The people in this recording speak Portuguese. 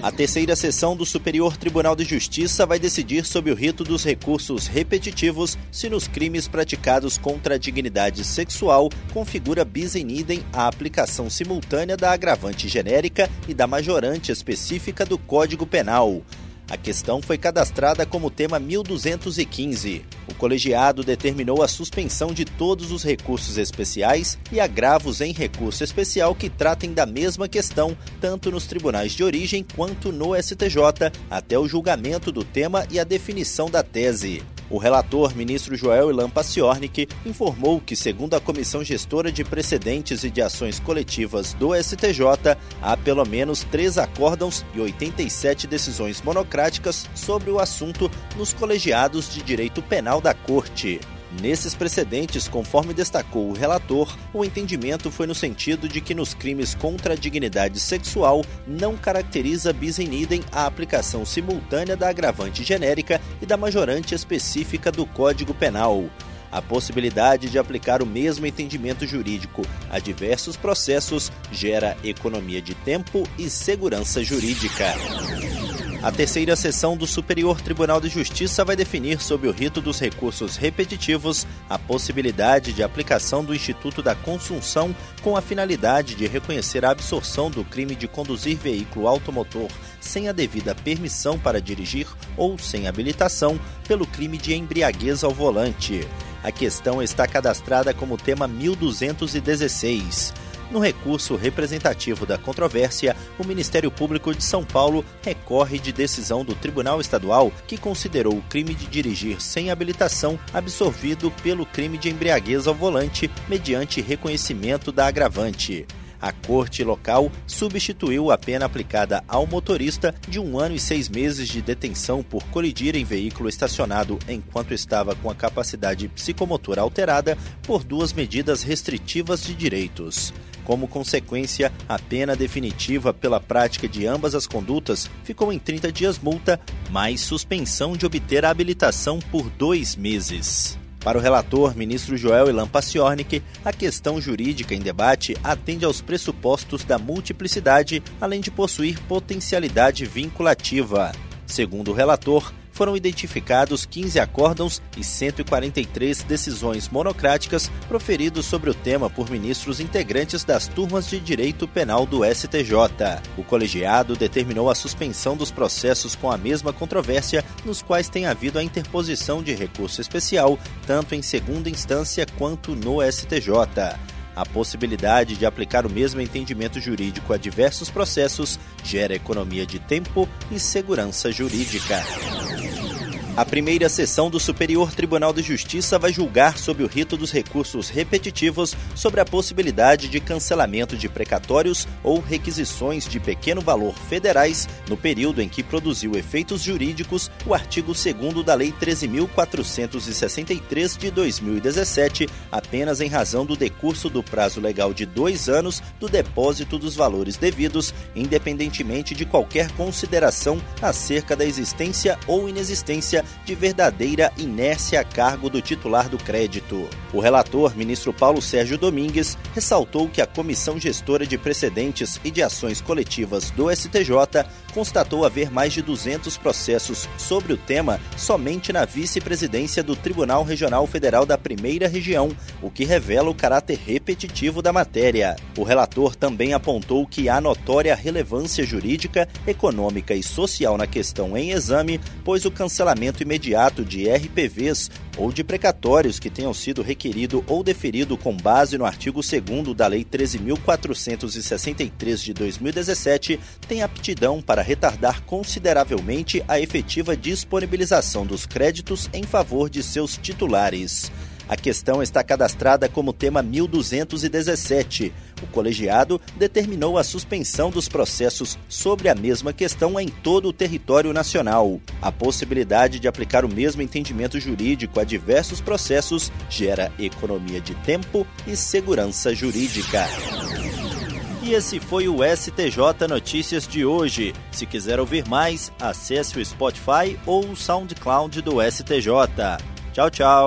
A terceira sessão do Superior Tribunal de Justiça vai decidir sobre o rito dos recursos repetitivos se nos crimes praticados contra a dignidade sexual configura bis in idem a aplicação simultânea da agravante genérica e da majorante específica do Código Penal. A questão foi cadastrada como tema 1215. O colegiado determinou a suspensão de todos os recursos especiais e agravos em recurso especial que tratem da mesma questão, tanto nos tribunais de origem quanto no STJ, até o julgamento do tema e a definição da tese. O relator, ministro Joel Ilan Paciornik, informou que, segundo a Comissão Gestora de Precedentes e de Ações Coletivas do STJ, há pelo menos três acórdãos e 87 decisões monocráticas sobre o assunto nos colegiados de direito penal da Corte. Nesses precedentes, conforme destacou o relator, o entendimento foi no sentido de que nos crimes contra a dignidade sexual não caracteriza bis in idem a aplicação simultânea da agravante genérica e da majorante específica do Código Penal. A possibilidade de aplicar o mesmo entendimento jurídico a diversos processos gera economia de tempo e segurança jurídica. A terceira sessão do Superior Tribunal de Justiça vai definir, sob o rito dos recursos repetitivos, a possibilidade de aplicação do Instituto da Consunção com a finalidade de reconhecer a absorção do crime de conduzir veículo automotor sem a devida permissão para dirigir ou sem habilitação pelo crime de embriaguez ao volante. A questão está cadastrada como tema 1216. No recurso representativo da controvérsia, o Ministério Público de São Paulo recorre de decisão do Tribunal Estadual que considerou o crime de dirigir sem habilitação absorvido pelo crime de embriaguez ao volante mediante reconhecimento da agravante. A corte local substituiu a pena aplicada ao motorista de um ano e seis meses de detenção por colidir em veículo estacionado enquanto estava com a capacidade psicomotora alterada por duas medidas restritivas de direitos. Como consequência, a pena definitiva pela prática de ambas as condutas ficou em 30 dias multa, mais suspensão de obter a habilitação por dois meses. Para o relator, ministro Joel Ilan Paciornik, a questão jurídica em debate atende aos pressupostos da multiplicidade, além de possuir potencialidade vinculativa. Segundo o relator, foram identificados 15 acórdãos e 143 decisões monocráticas proferidos sobre o tema por ministros integrantes das turmas de direito penal do STJ. O colegiado determinou a suspensão dos processos com a mesma controvérsia, nos quais tem havido a interposição de recurso especial, tanto em segunda instância quanto no STJ. A possibilidade de aplicar o mesmo entendimento jurídico a diversos processos gera economia de tempo e segurança jurídica. A primeira sessão do Superior Tribunal de Justiça vai julgar sob o rito dos recursos repetitivos sobre a possibilidade de cancelamento de precatórios ou requisições de pequeno valor federais no período em que produziu efeitos jurídicos o artigo 2 da Lei 13.463 de 2017, apenas em razão do decurso do prazo legal de dois anos do depósito dos valores devidos, independentemente de qualquer consideração acerca da existência ou inexistência de verdadeira inércia a cargo do titular do crédito. O relator, ministro Paulo Sérgio Domingues, ressaltou que a Comissão Gestora de Precedentes e de Ações Coletivas do STJ constatou haver mais de 200 processos sobre o tema somente na vice-presidência do Tribunal Regional Federal da Primeira Região, o que revela o caráter repetitivo da matéria. O relator também apontou que há notória relevância jurídica, econômica e social na questão em exame, pois o cancelamento imediato de RPVs ou de precatórios que tenham sido requerido ou deferido com base no artigo 2 da Lei 13.463 de 2017 tem aptidão para retardar consideravelmente a efetiva disponibilização dos créditos em favor de seus titulares. A questão está cadastrada como tema 1217. O colegiado determinou a suspensão dos processos sobre a mesma questão em todo o território nacional. A possibilidade de aplicar o mesmo entendimento jurídico a diversos processos gera economia de tempo e segurança jurídica. E esse foi o STJ Notícias de hoje. Se quiser ouvir mais, acesse o Spotify ou o SoundCloud do STJ. Tchau, tchau.